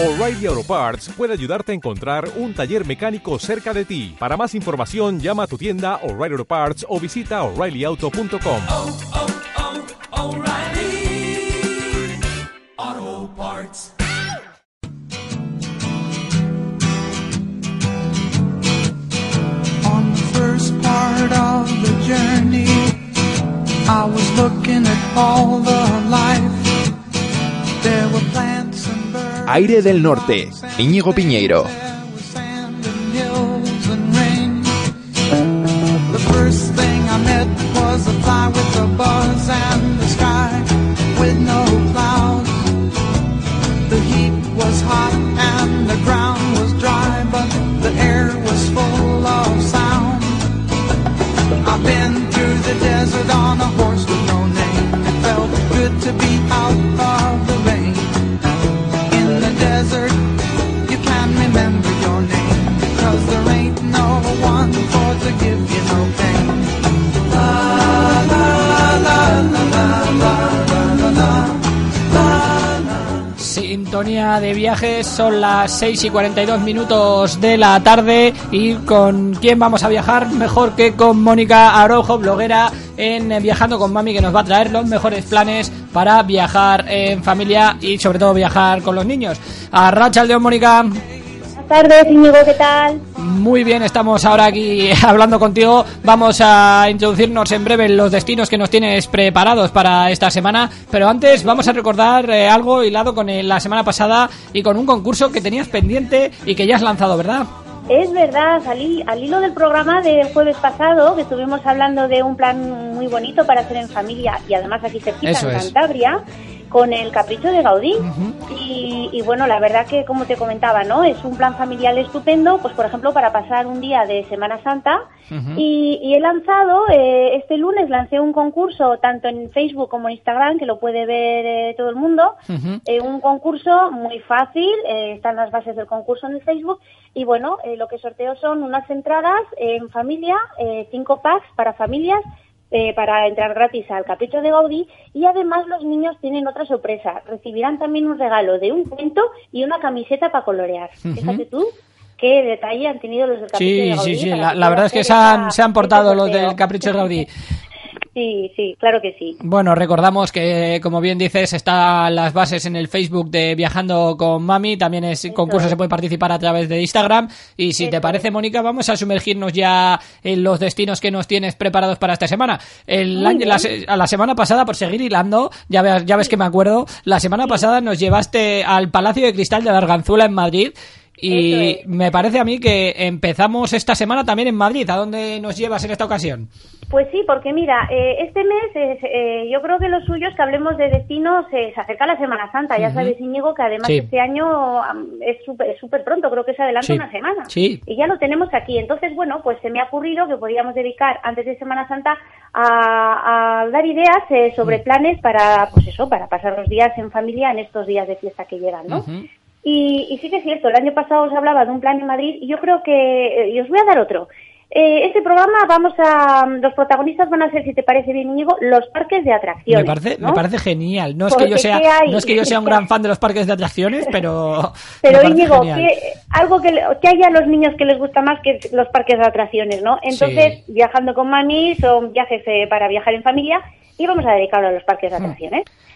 O'Reilly Auto Parts puede ayudarte a encontrar un taller mecánico cerca de ti. Para más información, llama a tu tienda O'Reilly Auto Parts o visita oreillyauto.com. oh, oh, Parts. On the first part of the journey, I was looking at all the life. There were birds. Aire del Norte, Íñigo Piñeiro. Was. The was heat was hot and the ground was dry, but the air Sintonía de viajes, son las 6 y 42 minutos de la tarde y con quién vamos a viajar mejor que con Mónica Arojo, bloguera en Viajando con Mami, que nos va a traer los mejores planes para viajar en familia y sobre todo viajar con los niños. A Racha León, Mónica. Tardes, Íñigo, ¿qué tal? Muy bien, estamos ahora aquí hablando contigo. Vamos a introducirnos en breve en los destinos que nos tienes preparados para esta semana. Pero antes vamos a recordar eh, algo hilado con el- la semana pasada y con un concurso que tenías pendiente y que ya has lanzado, ¿verdad? Es verdad, salí al hilo del programa del jueves pasado, que estuvimos hablando de un plan muy bonito para hacer en familia y además aquí cerquita, Eso en es. Con el Capricho de Gaudí. y, y bueno, la verdad que, como te comentaba, ¿no? Es un plan familiar estupendo, pues por ejemplo, para pasar un día de Semana Santa. y, y he lanzado, eh, este lunes lancé un concurso, tanto en Facebook como en Instagram, que lo puede ver eh, todo el mundo. Eh, un concurso muy fácil, eh, están las bases del concurso en el Facebook y bueno, eh, lo que sorteo son unas entradas en familia, eh, cinco packs para familias eh, para entrar gratis al Capricho de Gaudí y además los niños tienen otra sorpresa, recibirán también un regalo de un cuento y una camiseta para colorear. Fíjate tú qué detalle han tenido los del Capricho de Sí, Gaudí. sí, sí. para La, la verdad es que se han, se han portado los del Capricho de Gaudí. Sí, sí, claro que sí. Bueno, recordamos que, como bien dices, están las bases en el Facebook de Viajando con Mami. También es concurso, es. se puede participar a través de Instagram. Y si te Eso parece, Mónica, vamos a sumergirnos ya en los destinos que nos tienes preparados para esta semana. El año, la, a la semana pasada, por seguir hilando, ya ves, ya ves que me acuerdo, la semana pasada nos llevaste al Palacio de Cristal de la Arganzuela en Madrid. Y es. me parece a mí que empezamos esta semana también en Madrid. ¿A dónde nos llevas en esta ocasión? Pues sí, porque mira, eh, este mes es, eh, yo creo que lo suyo es que hablemos de destinos, eh, se acerca la Semana Santa, ya sabes, Íñigo, que además Sí. este año es súper pronto, creo que se adelanta Sí. una semana. Sí. Y ya lo tenemos aquí. Entonces, bueno, pues se me ha ocurrido que podríamos dedicar antes de Semana Santa a, a dar ideas eh, Mm. sobre planes para, pues eso, para pasar los días en familia en estos días de fiesta que llegan, ¿no? Ujú. Y, y sí que es cierto, el año pasado os hablaba de un plan en Madrid y yo creo que, eh, y os voy a dar otro. Eh, este programa vamos a, los protagonistas van a ser, si te parece bien, Íñigo, los parques de atracciones. Me parece, ¿no? me parece genial. No es que yo sea, no es que yo sea un gran fan de los parques de atracciones, pero. Pero Íñigo, que, algo que, que haya a los niños que les gusta más que los parques de atracciones, ¿no? Entonces, viajando con mami son viajes eh, para viajar en familia y vamos a dedicarlo a los parques de Hmm.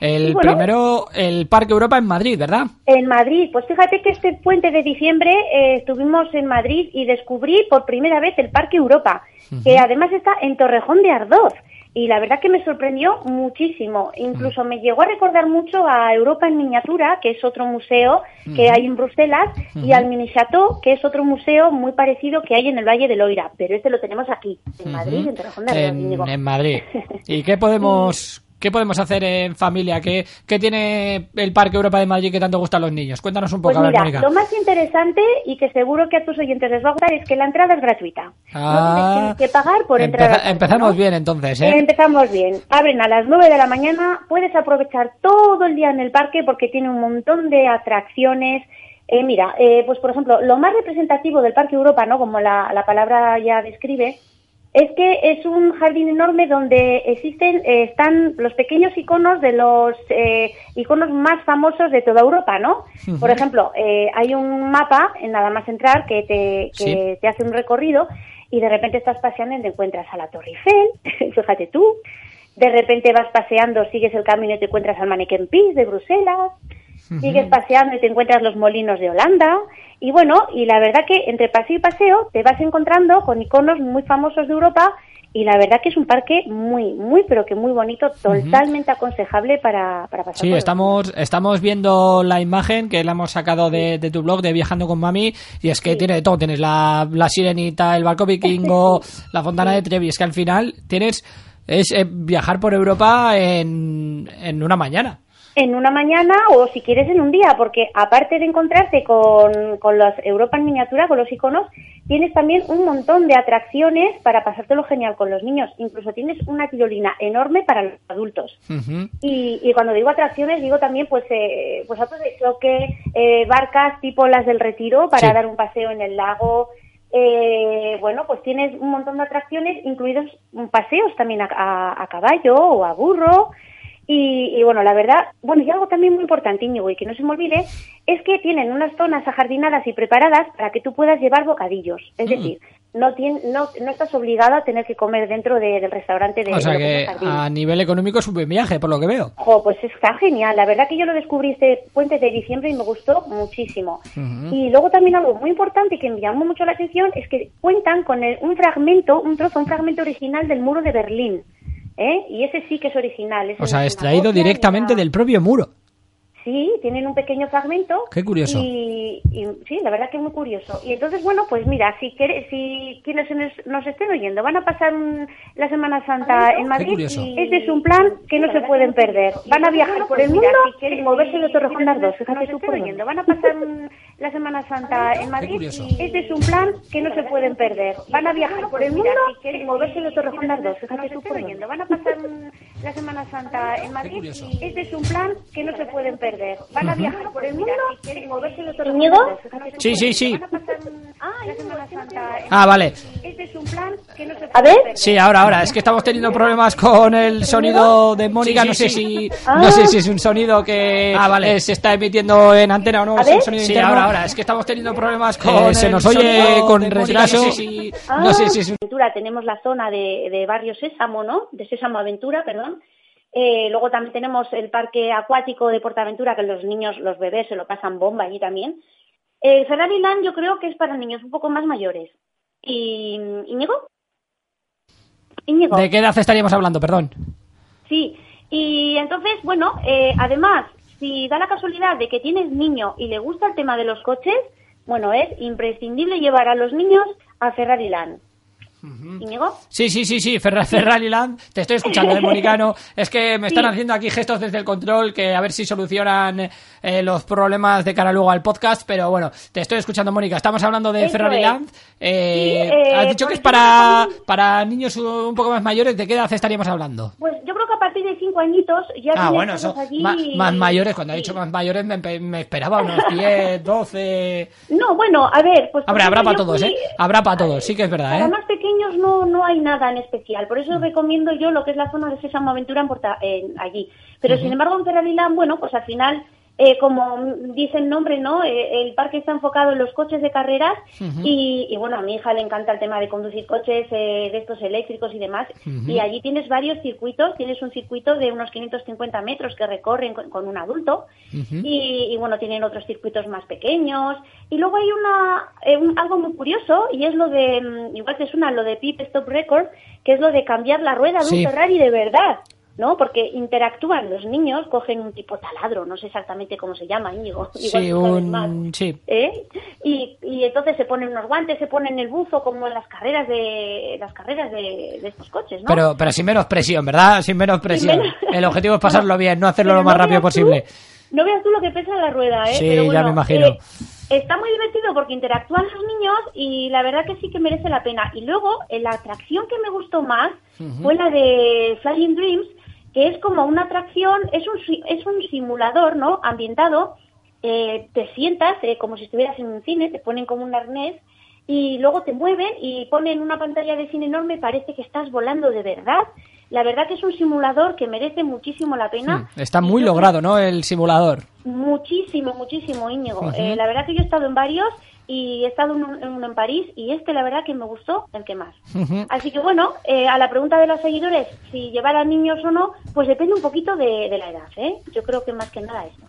El bueno, primero, el Parque Europa en Madrid, ¿verdad? En Madrid, pues fíjate que este puente de diciembre eh, estuvimos en Madrid y descubrí por primera vez el Parque Europa, que además está en Torrejón de Ardoz. Y la verdad que me sorprendió muchísimo. Incluso me llegó a recordar mucho a Europa en miniatura, que es otro museo que hay en Bruselas, y al Mini Chateau, que es otro museo muy parecido que hay en el Valle del Loira. Pero este lo tenemos aquí, en Madrid, en Torrejón de Ardoz. En Madrid. ¿Y qué podemos, qué podemos hacer en familia? ¿Qué, qué tiene el Parque Europa de Madrid que tanto gusta a los niños? Cuéntanos un poco, Pues a ver, mira, Mónica. lo más interesante y que seguro que a tus oyentes les va a gustar es que la entrada es gratuita. Ah, no tienes que pagar por entrar. empeza- parque, empezamos ¿no? bien entonces, ¿eh? Empezamos bien. Abren a las 9 de la mañana, puedes aprovechar todo el día en el parque porque tiene un montón de atracciones. Eh, mira, eh, pues por ejemplo, lo más representativo del Parque Europa, ¿no? Como la, la palabra ya describe, Es que es un jardín enorme donde existen, eh, están los pequeños iconos de los eh, iconos más famosos de toda Europa, ¿no? Por ejemplo, eh, hay un mapa, en nada más entrar, que, te, que Sí. te hace un recorrido y de repente estás paseando y te encuentras a la Torre Eiffel, fíjate tú. De repente vas paseando, sigues el camino y te encuentras al Mannequin Peace de Bruselas. Sigues paseando y te encuentras los molinos de Holanda. Y bueno, y la verdad que entre paseo y paseo te vas encontrando con iconos muy famosos de Europa. Y la verdad que es un parque muy, muy, pero que muy bonito, totalmente aconsejable para, para pasar. Sí, por estamos, estamos viendo la imagen que la hemos sacado de, de tu blog de Viajando con Mami y es que tiene de todo, tienes la, la sirenita, el barco vikingo, la fontana de Trevi, es que al final tienes es eh, viajar por Europa en, en una mañana. En una mañana o si quieres en un día, porque aparte de encontrarte con, con los Europa en miniatura, con los iconos, tienes también un montón de atracciones para pasártelo genial con los niños. Incluso tienes una tirolina enorme para los adultos. Y, y cuando digo atracciones, digo también pues, eh, pues autos de choque, eh, barcas tipo las del retiro para Sí. dar un paseo en el lago. Eh, bueno, pues tienes un montón de atracciones, incluidos paseos también a, a- a caballo o a burro. Y, y bueno, la verdad, bueno, y algo también muy importante, Íñigo, y que no se me olvide, es que tienen unas zonas ajardinadas y preparadas para que tú puedas llevar bocadillos. Es decir, no, tien- no, no estás obligado a tener que comer dentro de- del restaurante de O sea de que a nivel económico es un buen viaje, por lo que veo. Jo, pues está genial. La verdad que yo lo descubrí este puente de diciembre y me gustó muchísimo. Y luego también algo muy importante que me llamó mucho la atención es que cuentan con el- un fragmento, un trozo, un fragmento original del muro de Berlín. ¿Eh? Y ese sí que es original. ese O sea, no extraído directamente del propio muro. Sí, tienen un pequeño fragmento. Qué curioso. Y, y sí, la verdad que es muy curioso. Y entonces, bueno, pues mira, si quiere, si quienes nos, nos estén oyendo van a pasar un- la Semana Santa en Madrid, este es un plan que no se pueden perder. Van a viajar por el mundo sin moverse de Torrejón Ardoz. Fíjate tú por dónde. Van a pasar un- la Semana Santa en Madrid. Este es un plan que no se pueden perder. Van a viajar por el mundo sin moverse de Torrejón de Ardoz. Fíjate tú por dónde. Van a pasar un- la Semana Santa en Madrid. Este es un plan que no se pueden perder. Van a viajar por el mundo sin moverse. Fíjate tú Sí, sí, sí. Van a pasar un- la Semana Santa en Ah, vale. este es un plan que no se A puede ver. perder. Sí, ahora, ahora. Es que estamos teniendo problemas con el sonido de Mónica. Sí, no sé sí. si no sé si es un sonido que Ah, vale. eh, se está emitiendo en antena o no. A es un ver. sonido Sí, interno. ahora, ahora. Es que estamos teniendo problemas con con. se nos oye con retraso. no sé si- Ah, no sé si es un. Aventura, tenemos la zona de, de Barrio Sésamo, ¿no? De Sésamo Aventura, perdón. Eh, luego también tenemos el parque acuático de Portaventura, que los niños, los bebés se lo pasan bomba allí también. Eh, Ferrari Land yo creo que es para niños un poco más mayores. ¿Y Íñigo? Íñigo. ¿De qué edad estaríamos hablando? Perdón. Sí, y entonces, bueno, eh, además, si da la casualidad de que tienes niño y le gusta el tema de los coches, bueno, es imprescindible llevar a los niños a Ferrari Land. ¿Íñigo? Sí, sí, sí, sí, Ferra- Ferrari Land. Te estoy escuchando, de Monicano. Es que me están Sí. haciendo aquí gestos desde el control que a ver si solucionan eh, los problemas de cara luego al podcast. Pero bueno, te estoy escuchando, Mónica. Estamos hablando de Eso Ferrari es. Land. Eh, Sí, eh, has dicho que es para, para niños un poco más mayores. ¿De qué edad estaríamos hablando? Pues yo creo que a partir de cinco añitos ya Ah, bueno, Más, mayores, cuando ha Sí. dicho más mayores me, esperaba unos 10, 12. No, bueno, a ver, pues... Habrá, para todos, fui- ¿eh? Habrá para todos, sí que es verdad, Para ¿eh? más pequeños no, no hay nada en especial, por eso recomiendo yo lo que es la zona de Sésamo Aventura en Porta- en- allí. Pero sin embargo en Ferrari Land, bueno, pues al final, eh, como dice el nombre, ¿no? Eh, el parque está enfocado en los coches de carreras y, y, bueno, a mi hija le encanta el tema de conducir coches eh, de estos eléctricos y demás. Y allí tienes varios circuitos, tienes un circuito de unos 550 metros que recorren con, con un adulto y, y, bueno, tienen otros circuitos más pequeños. Y luego hay una eh, un- algo muy curioso y es lo de, mm, igual que suena lo de Pip Stop Record, que es lo de cambiar la rueda de Sí. un Ferrari de verdad. ¿No? Porque interactúan los niños, cogen un tipo taladro, no sé exactamente cómo se llama, Íñigo. Sí, sabes más. un. Sí. ¿Eh? Y, y entonces se ponen unos guantes, se ponen el buzo como en las carreras de las carreras de, de estos coches, ¿no? Pero, pero sin menos presión, ¿verdad? Sin menos presión. menos- El objetivo es pasarlo bien, no hacerlo Pero lo más no rápido tú- posible. no veas tú lo que pesa la rueda, ¿eh? Sí, Pero ya me imagino. eh, está muy divertido porque interactúan los niños y la verdad que sí que merece la pena. Y luego, eh, la atracción que me gustó más fue la de Flying Dreams, que es como una atracción, es un, es un simulador, ¿no? Ambientado, eh, te sientas eh, como si estuvieras en un cine, te ponen como un arnés y luego te mueven y ponen una pantalla de cine enorme, parece que estás volando de verdad. La verdad que es un simulador que merece muchísimo la pena. Está muy yo logrado, ¿no? El simulador. Muchísimo, muchísimo, Íñigo. Eh, la verdad que yo he estado en varios y he estado en, un- en uno en París y este la verdad que me gustó el que más. Así que bueno, eh, a la pregunta de los seguidores, si llevar a niños o no, pues depende un poquito de, de la edad, ¿eh? Yo creo que más que nada eso.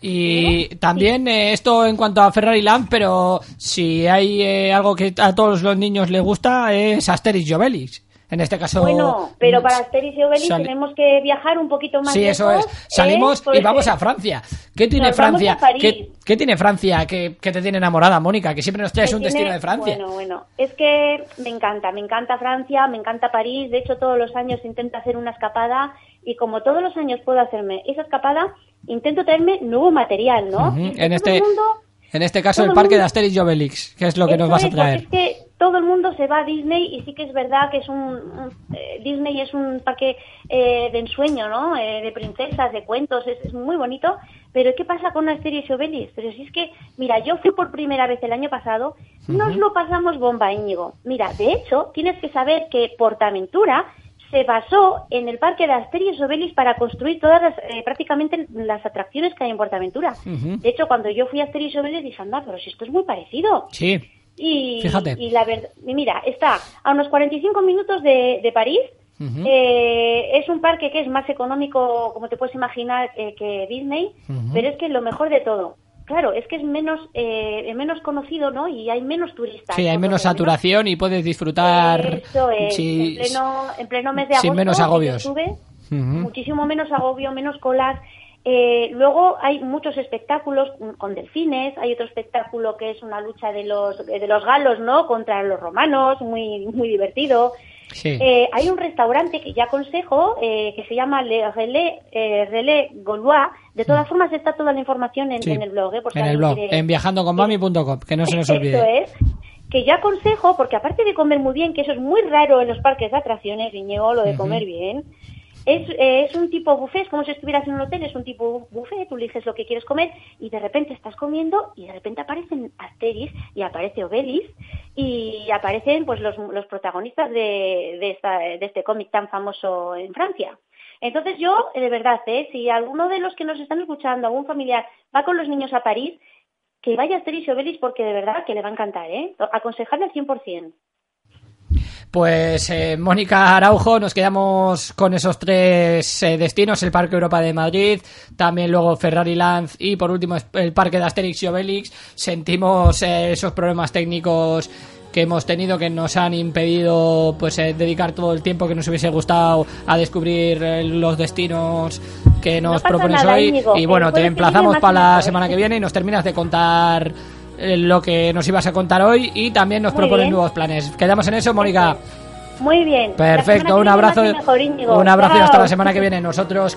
Y también eh, esto en cuanto a Ferrari Land, pero si hay eh, algo que a todos los niños les gusta es Asterix y Obelix. En este caso... Bueno, pero mm, para Asterix y Obelix tenemos que viajar un poquito más Sí, eso es. ¿eh? Salimos y vamos a Francia. ¿Qué tiene Nos Francia? ¿Qué, qué tiene Francia que, que te tiene enamorada, Mónica? Que siempre nos traes un tiene- destino de Francia. Bueno, bueno, es que me encanta, me encanta Francia, me encanta París, de hecho todos los años intento hacer una escapada y como todos los años puedo hacerme esa escapada, intento traerme nuevo material, ¿no? En este mundo- en este caso el parque de Asterix y Obelix, que es lo que nos vas a es, traer. Es que todo el mundo se va a Disney y sí que es verdad que es un, un- eh, Disney es un parque eh, de ensueño, ¿no? Eh, de princesas, de cuentos, es, es muy bonito. Pero ¿qué pasa con Asterix y Obelix? Pero si es que, mira, yo fui por primera vez el año pasado, nos lo pasamos bomba, Íñigo. Mira, de hecho, tienes que saber que Portaventura se basó en el parque de Asterix Obelix para construir todas las, eh, prácticamente las atracciones que hay en Portaventura. De hecho, cuando yo fui a Asterix Obelix dije, anda, pero si esto es muy parecido. Sí. Y, Fíjate. y la verdad, mira, está a unos 45 minutos de, de París. Eh, es un parque que es más económico, como te puedes imaginar, eh, que Disney, pero es que lo mejor de todo, claro, es que es menos eh, menos conocido, ¿no? Y hay menos turistas. Sí, hay menos saturación y puedes disfrutar Eso es, sí, en, pleno, en pleno mes de sin agosto. menos agobios. estuve, Ujú. muchísimo menos agobio, menos colas. Eh, luego hay muchos espectáculos con- delfines, hay otro espectáculo que es una lucha de los de los galos, ¿no? Contra los romanos, muy muy divertido. Sí. Eh, hay un restaurante que ya aconsejo eh, que se llama Le Relais, eh, Relais Gaulois. De todas formas está toda la información en, Mm. Sí. en el blog, ¿eh? por si en el blog, quiere- en viajandoconmami.com, que no se nos olvide. eso es. Que yo aconsejo, porque aparte de comer muy bien, que eso es muy raro en los parques de atracciones, Viñego, lo de comer bien, es, eh, es un tipo buffet, es como si estuvieras en un hotel, es un tipo buffet, tú eliges lo que quieres comer y de repente estás comiendo y de repente aparecen Asterix y aparece Obelix y aparecen pues los, los protagonistas de, de, esta- de este cómic tan famoso en Francia. Entonces yo, eh, de verdad, ¿eh? si alguno de los que nos están escuchando, algún familiar, va con los niños a París, que vaya a Asterix y Obelix porque de verdad que le va a encantar, ¿eh? Aconsejarle al 100%. Pues eh, Mónica Araujo, nos quedamos con esos tres eh, destinos, el Parque Europa de Madrid, también luego Ferrari Land y por último el Parque de Asterix y Obelix. Sentimos eh, esos problemas técnicos que hemos tenido que nos han impedido pues eh, dedicar todo el tiempo que nos hubiese gustado a descubrir los destinos que nos pasa propones nada, hoy Íñigo. y bueno te emplazamos para la semana que viene y nos terminas de contar lo que nos ibas a contar hoy y también nos Muy proponen bien. nuevos planes quedamos en eso Mónica Muy bien. Perfecto, un abrazo, mejor, un abrazo y hasta la semana que viene. Nosotros